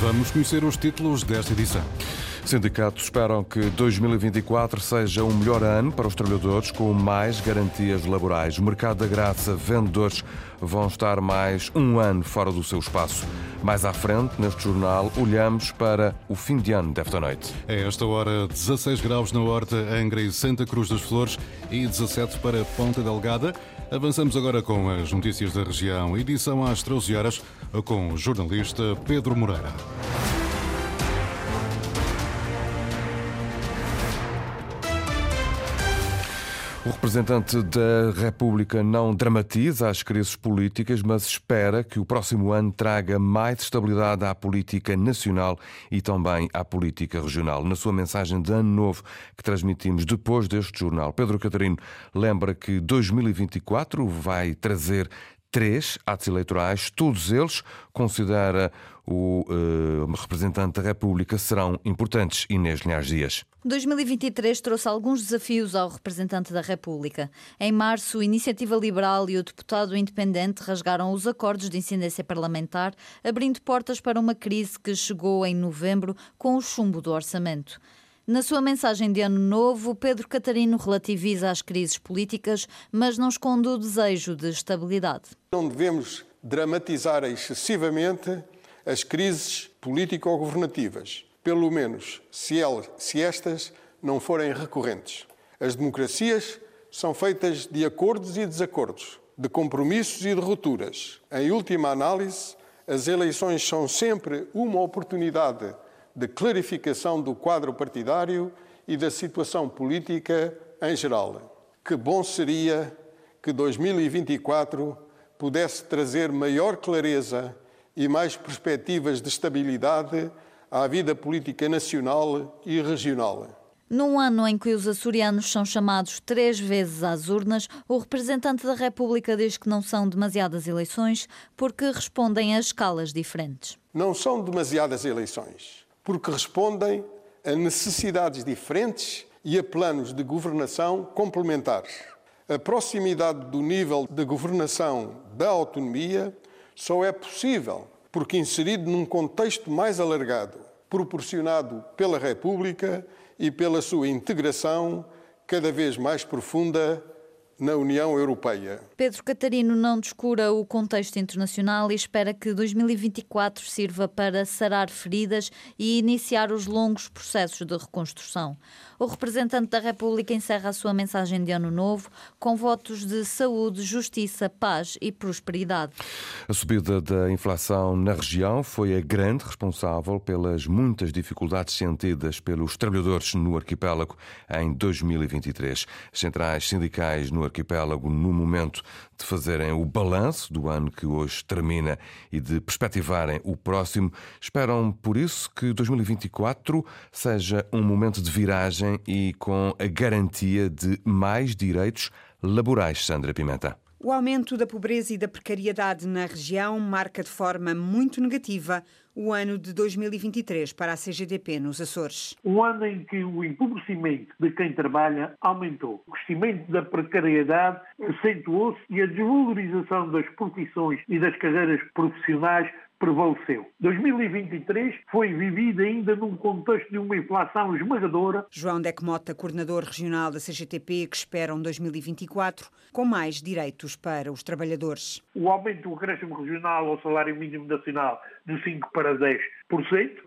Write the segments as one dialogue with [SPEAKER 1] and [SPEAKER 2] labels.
[SPEAKER 1] Vamos conhecer os títulos desta edição. Sindicatos esperam que 2024 seja um melhor ano para os trabalhadores com mais garantias laborais. O mercado da graça, vendedores vão estar mais um ano fora do seu espaço. Mais à frente, neste jornal, olhamos para o fim de ano desta noite.
[SPEAKER 2] É esta hora 16 graus na Horta, Angra e Santa Cruz das Flores e 17 para Ponta Delgada. Avançamos agora com as notícias da região, edição às 13 horas, com o jornalista Pedro Moreira.
[SPEAKER 1] O representante da República não dramatiza as crises políticas, mas espera que o próximo ano traga mais estabilidade à política nacional e também à política regional. Na sua mensagem de Ano Novo, que transmitimos depois deste jornal, Pedro Catarino lembra que 2024 vai trazer três atos eleitorais, todos eles, considera o uh, representante da República, serão importantes. Inês Linhares Dias.
[SPEAKER 3] 2023 trouxe alguns desafios ao representante da República. Em março, a Iniciativa Liberal e o deputado independente rasgaram os acordos de incidência parlamentar, abrindo portas para uma crise que chegou em novembro com o chumbo do orçamento. Na sua mensagem de Ano Novo, Pedro Catarino relativiza as crises políticas, mas não esconde o desejo de estabilidade.
[SPEAKER 4] Não devemos dramatizar excessivamente as crises político-governativas, pelo menos se, elas, se estas não forem recorrentes. As democracias são feitas de acordos e desacordos, de compromissos e de rupturas. Em última análise, as eleições são sempre uma oportunidade de clarificação do quadro partidário e da situação política em geral. Que bom seria que 2024 pudesse trazer maior clareza e mais perspectivas de estabilidade à vida política nacional e regional.
[SPEAKER 3] Num ano em que os açorianos são chamados três vezes às urnas, o representante da República diz que não são demasiadas eleições porque respondem a escalas diferentes.
[SPEAKER 4] Não são demasiadas eleições porque respondem a necessidades diferentes e a planos de governação complementares. A proximidade do nível de governação da autonomia só é possível porque inserido num contexto mais alargado, proporcionado pela República e pela sua integração cada vez mais profunda na União Europeia.
[SPEAKER 3] Pedro Catarino não descura o contexto internacional e espera que 2024 sirva para sarar feridas e iniciar os longos processos de reconstrução. O representante da República encerra a sua mensagem de Ano Novo com votos de saúde, justiça, paz e prosperidade.
[SPEAKER 1] A subida da inflação na região foi a grande responsável pelas muitas dificuldades sentidas pelos trabalhadores no arquipélago em 2023. As centrais sindicais no arquipélago, no momento de fazerem o balanço do ano que hoje termina e de perspectivarem o próximo, esperam por isso que 2024 seja um momento de viragem e com a garantia de mais direitos laborais. Sandra Pimenta.
[SPEAKER 5] O aumento da pobreza e da precariedade na região marca de forma muito negativa o ano de 2023 para a CGDP nos Açores.
[SPEAKER 6] Um ano em que o empobrecimento de quem trabalha aumentou. O crescimento da precariedade acentuou-se e a desvalorização das profissões e das carreiras profissionais prevaleceu. 2023 foi vivido ainda num contexto de uma inflação esmagadora.
[SPEAKER 5] João Decmota, coordenador regional da CGTP, que espera um 2024 com mais direitos para os trabalhadores.
[SPEAKER 6] O aumento do acréscimo regional ao salário mínimo nacional de 5 para 10%,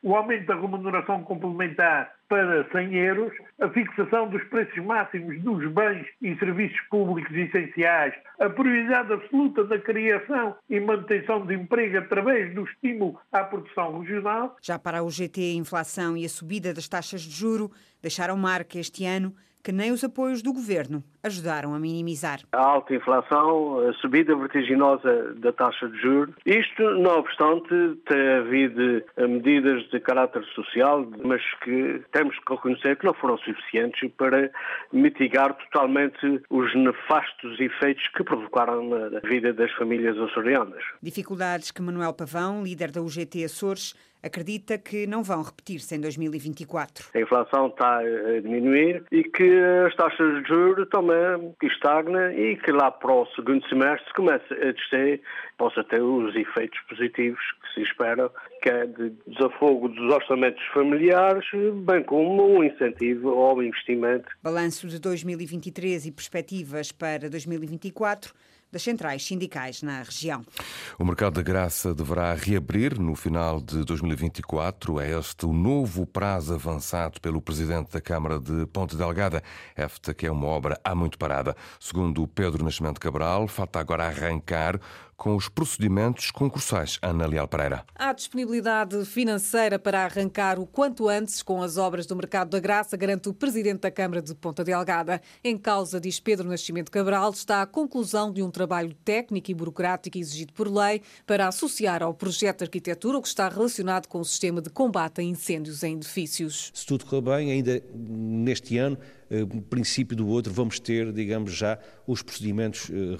[SPEAKER 6] o aumento da remuneração complementar para 100 euros, a fixação dos preços máximos dos bens e serviços públicos essenciais, a prioridade absoluta da criação e manutenção de emprego através do estímulo à produção regional.
[SPEAKER 5] Já para o GT, a inflação e a subida das taxas de juro deixaram marca este ano que nem os apoios do governo ajudaram a minimizar.
[SPEAKER 7] A alta inflação, a subida vertiginosa da taxa de juros. Isto, não obstante, tem havido medidas de caráter social, mas que temos que reconhecer que não foram suficientes para mitigar totalmente os nefastos efeitos que provocaram na vida das famílias açorianas.
[SPEAKER 5] Dificuldades que Manuel Pavão, líder da UGT Açores, acredita que não vão repetir-se em 2024.
[SPEAKER 7] A inflação está a diminuir e que as taxas de juros também estagna e que lá para o segundo semestre comece a descer, possa ter os efeitos positivos que se espera, que é de desafogo dos orçamentos familiares, bem como um incentivo ao investimento.
[SPEAKER 5] Balanço de 2023 e perspectivas para 2024 das centrais sindicais na região.
[SPEAKER 1] O mercado da graça deverá reabrir no final de 2024. É este o novo prazo avançado pelo presidente da Câmara de Ponte Delgada. Esta que é uma obra há muito parada. Segundo Pedro Nascimento Cabral, falta agora arrancar com os procedimentos concursais. Ana Leal Pereira.
[SPEAKER 8] Há disponibilidade financeira para arrancar o quanto antes com as obras do Mercado da Graça, garante o Presidente da Câmara de Ponta Delgada. Em causa, diz Pedro Nascimento Cabral, está a conclusão de um trabalho técnico e burocrático exigido por lei para associar ao projeto de arquitetura o que está relacionado com o sistema de combate a incêndios em edifícios.
[SPEAKER 9] Se tudo correr bem, ainda neste ano eh, princípio do outro, vamos ter, digamos, já os procedimentos eh,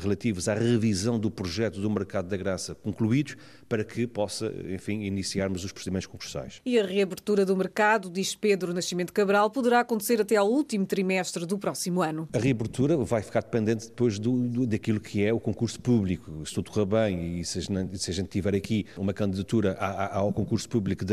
[SPEAKER 9] relativos à revisão do projeto do mercado da graça concluídos, para que possa, enfim, iniciarmos os procedimentos concursais.
[SPEAKER 8] E a reabertura do mercado, diz Pedro Nascimento Cabral, poderá acontecer até ao último trimestre do próximo ano.
[SPEAKER 9] A reabertura vai ficar dependente depois do, do daquilo que é o concurso público. Se tudo correr bem e se, se a gente tiver aqui uma candidatura ao concurso público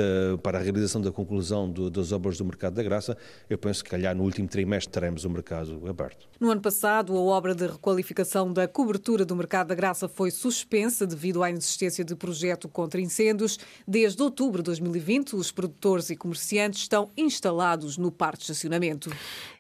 [SPEAKER 9] para a realização da conclusão do, das obras do mercado da graça, eu penso que, calhar, no último último trimestre teremos o mercado aberto.
[SPEAKER 8] No ano passado, a obra de requalificação da cobertura do mercado da Graça foi suspensa devido à inexistência de projeto contra incêndios. Desde outubro de 2020, os produtores e comerciantes estão instalados no parque de estacionamento.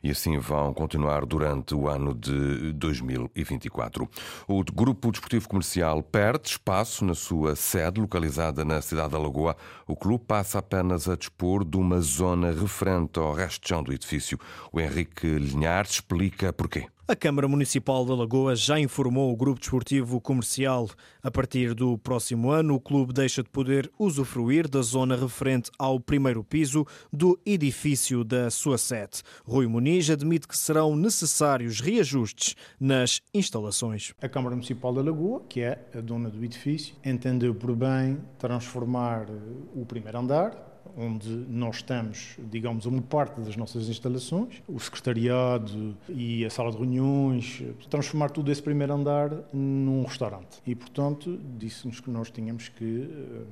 [SPEAKER 1] E assim vão continuar durante o ano de 2024. O Grupo Desportivo Comercial perde espaço na sua sede, localizada na cidade da Lagoa. O clube passa apenas a dispor de uma zona referente ao resto do edifício. O Henrique Linhares explica porquê.
[SPEAKER 10] A Câmara Municipal da Lagoa já informou o Grupo Desportivo Comercial. A partir do próximo ano, o clube deixa de poder usufruir da zona referente ao primeiro piso do edifício da sua sede. Rui Muniz admite que serão necessários reajustes nas instalações.
[SPEAKER 11] A Câmara Municipal da Lagoa, que é a dona do edifício, entendeu por bem transformar o primeiro andar, onde nós estamos, digamos, uma parte das nossas instalações, o secretariado e a sala de reuniões, transformar tudo esse primeiro andar num restaurante. E, portanto, disse-nos que nós tínhamos que eh,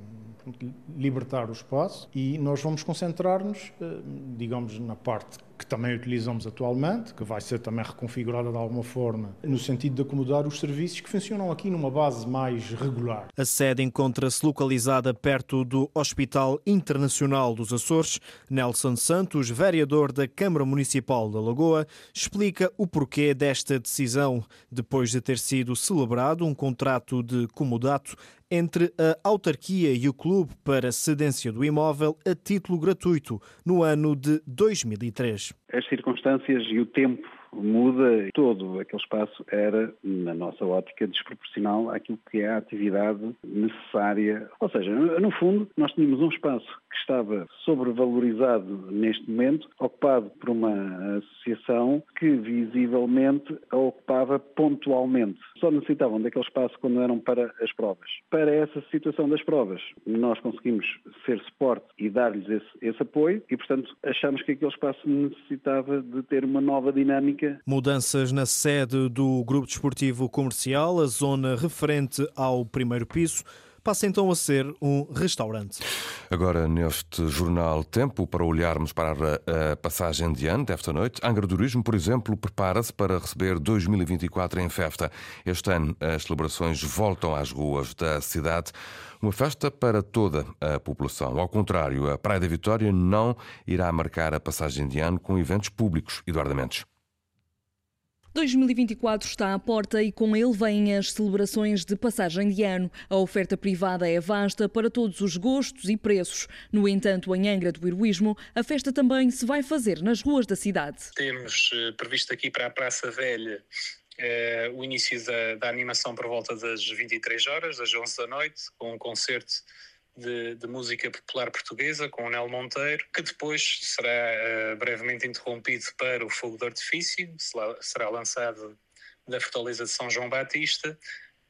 [SPEAKER 11] libertar o espaço e nós vamos concentrar-nos, eh, digamos, na parte que também utilizamos atualmente, que vai ser também reconfigurada de alguma forma, no sentido de acomodar os serviços que funcionam aqui numa base mais regular.
[SPEAKER 10] A sede encontra-se localizada perto do Hospital Internacional dos Açores. Nelson Santos, vereador da Câmara Municipal da Lagoa, explica o porquê desta decisão, depois de ter sido celebrado um contrato de comodato entre a autarquia e o clube para cedência do imóvel a título gratuito no ano de 2003.
[SPEAKER 12] As circunstâncias e o tempo muda. Todo aquele espaço era, na nossa ótica, desproporcional àquilo que é a atividade necessária. Ou seja, no fundo, nós tínhamos um espaço que estava sobrevalorizado neste momento, ocupado por uma associação que visivelmente a ocupava pontualmente. Só necessitavam daquele espaço quando eram para as provas. Para essa situação das provas, nós conseguimos ser suporte e dar-lhes esse, esse apoio e, portanto, achamos que aquele espaço necessitava de ter uma nova dinâmica.
[SPEAKER 10] Mudanças na sede do Grupo Desportivo Comercial, a zona referente ao primeiro piso passa então a ser um restaurante.
[SPEAKER 1] Agora, neste jornal Tempo, para olharmos para a passagem de ano desta noite, Angra Turismo, por exemplo, prepara-se para receber 2024 em festa. Este ano, as celebrações voltam às ruas da cidade. Uma festa para toda a população. Ao contrário, a Praia da Vitória não irá marcar a passagem de ano com eventos públicos. Eduardo Mendes.
[SPEAKER 13] 2024 está à porta e com ele vêm as celebrações de passagem de ano. A oferta privada é vasta para todos os gostos e preços. No entanto, em Angra do Heroísmo, a festa também se vai fazer nas ruas da cidade.
[SPEAKER 14] Temos eh, previsto aqui para a Praça Velha eh, o início da, da animação por volta das 23 horas, das 11 da noite, com um concerto de, de, música popular portuguesa com o Nel Monteiro, que depois será uh, brevemente interrompido para o fogo de artifício, será, lançado da Fortaleza de São João Batista,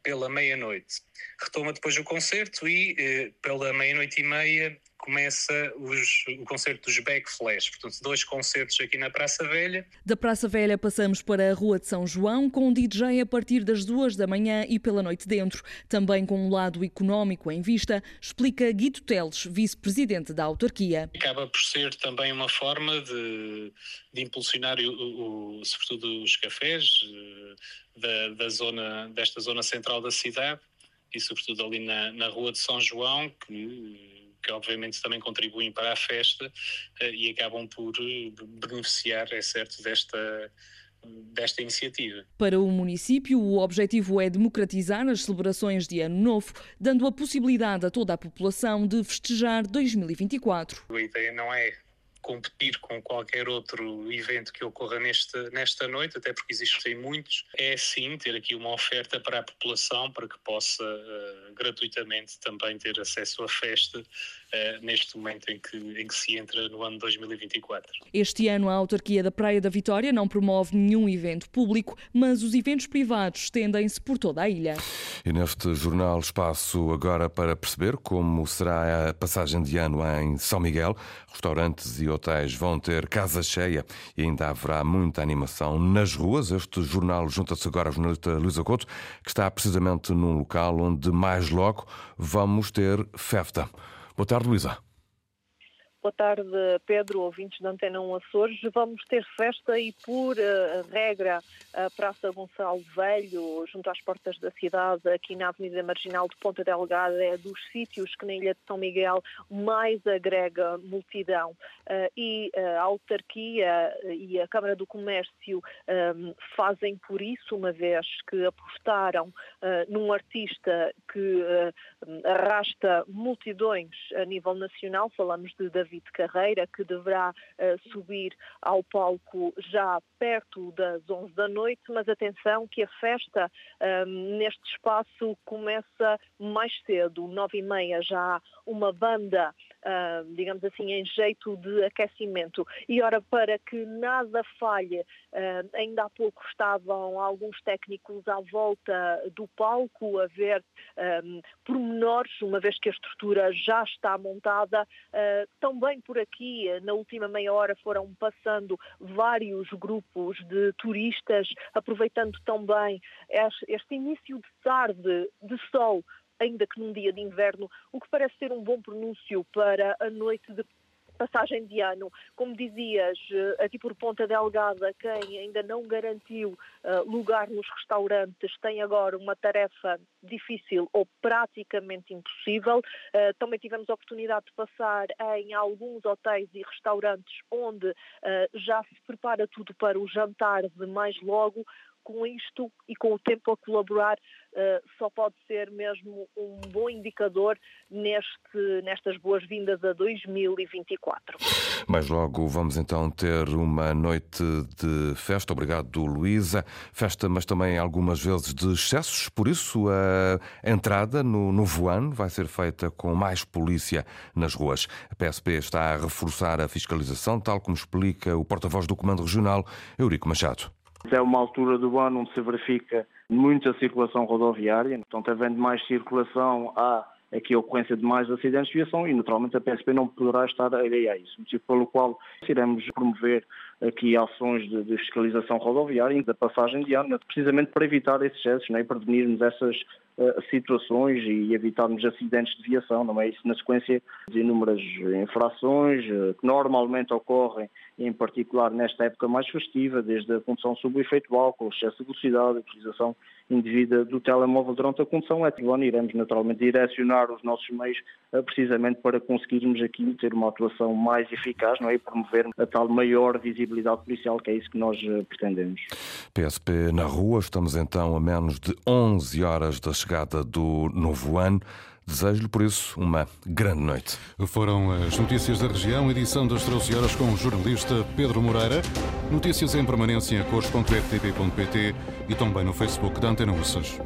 [SPEAKER 14] pela meia-noite. Retoma depois o concerto e, eh, pela meia-noite e meia, começa os, o concerto dos Backflash, portanto, dois concertos aqui na Praça Velha.
[SPEAKER 13] Da Praça Velha passamos para a Rua de São João, com um DJ a partir das duas da manhã e pela noite dentro. Também com um lado económico em vista, explica Guido Teles, vice-presidente da autarquia.
[SPEAKER 14] Acaba por ser também uma forma de, de impulsionar, o, o, sobretudo, os cafés eh, da, da zona, desta zona central da cidade e, sobretudo, ali na, na Rua de São João, que que obviamente também contribuem para a festa eh, e acabam por eh, beneficiar, é certo, desta, desta iniciativa.
[SPEAKER 13] Para o município, o objetivo é democratizar as celebrações de Ano Novo, dando a possibilidade a toda a população de festejar 2024.
[SPEAKER 14] A ideia não é competir com qualquer outro evento que ocorra nesta, nesta noite, até porque existem muitos, é sim ter aqui uma oferta para a população para que possa uh, gratuitamente também ter acesso à festa uh, neste momento em que, em que se entra no ano 2024.
[SPEAKER 13] Este ano a autarquia da Praia da Vitória não promove nenhum evento público, mas os eventos privados estendem-se por toda a ilha.
[SPEAKER 1] E neste jornal espaço agora para perceber como será a passagem de ano em São Miguel, restaurantes e hotéis vão ter casa cheia e ainda haverá muita animação nas ruas. Este jornal junta-se agora ao jornalista Luísa Couto, que está precisamente num local onde mais logo vamos ter festa. Boa tarde, Luísa.
[SPEAKER 15] Boa tarde, Pedro, ouvintes da Antena 1 Açores. Vamos ter festa e, por uh, regra, a Praça Gonçalo Velho, junto às portas da cidade, aqui na Avenida Marginal de Ponta Delgada, é dos sítios que na Ilha de São Miguel mais agrega multidão. Uh, e a autarquia e a Câmara do Comércio um, fazem por isso, uma vez que apostaram uh, num artista que arrasta multidões a nível nacional, falamos de David David Carreira, que deverá uh, subir ao palco já perto das 11 da noite, mas atenção que a festa um, neste espaço começa mais cedo, 9 e meia já há uma banda Uh, digamos assim, em jeito de aquecimento. E ora, para que nada falhe, uh, ainda há pouco estavam alguns técnicos à volta do palco a ver um, pormenores, uma vez que a estrutura já está montada. Uh, também por aqui, na última meia hora, foram passando vários grupos de turistas, aproveitando também este início de tarde, de sol, ainda que num dia de inverno, o que parece ser um bom pronúncio para a noite de passagem de ano. Como dizias, eh, aqui por Ponta Delgada, quem ainda não garantiu uh, lugar nos restaurantes tem agora uma tarefa difícil ou praticamente impossível. Uh, também tivemos a oportunidade de passar em alguns hotéis e restaurantes onde já se prepara tudo para o jantar de mais logo com isto e com o tempo a colaborar, uh, só pode ser mesmo um bom indicador neste, nestas boas-vindas a 2024.
[SPEAKER 1] Mas logo vamos então ter uma noite de festa. Obrigado, Luísa. Festa, mas também algumas vezes de excessos, por isso a entrada no novo ano vai ser feita com mais polícia nas ruas. A PSP está a reforçar a fiscalização, tal como explica o porta-voz do Comando Regional, Eurico Machado.
[SPEAKER 16] É uma altura do ano onde se verifica muita circulação rodoviária, portanto, havendo mais circulação, há aqui a ocorrência de mais acidentes de viação e, naturalmente, a PSP não poderá estar a a isso, motivo pelo qual iremos promover aqui ações de, de fiscalização rodoviária e da passagem de ano, precisamente para evitar esses excessos né, e prevenirmos essas uh, situações e evitarmos acidentes de viação, não é isso? Na sequência de inúmeras infrações uh, que normalmente ocorrem, em particular nesta época mais festiva, desde a condução sob o efeito álcool, excesso de velocidade, a utilização indevida do telemóvel durante a condução, que iremos naturalmente direcionar os nossos meios uh, precisamente para conseguirmos aqui ter uma atuação mais eficaz não é? e promover a tal maior visibilidade visibilidade policial, que é isso que nós eh, pretendemos.
[SPEAKER 1] PSP na rua, estamos então a menos de 11 horas da chegada do novo ano. Desejo-lhe, por isso, uma grande noite.
[SPEAKER 2] Foram as notícias da região, edição das 13 horas com o jornalista Pedro Moreira. Notícias em permanência em cores.rtp.pt e também no Facebook da Antena Ursas.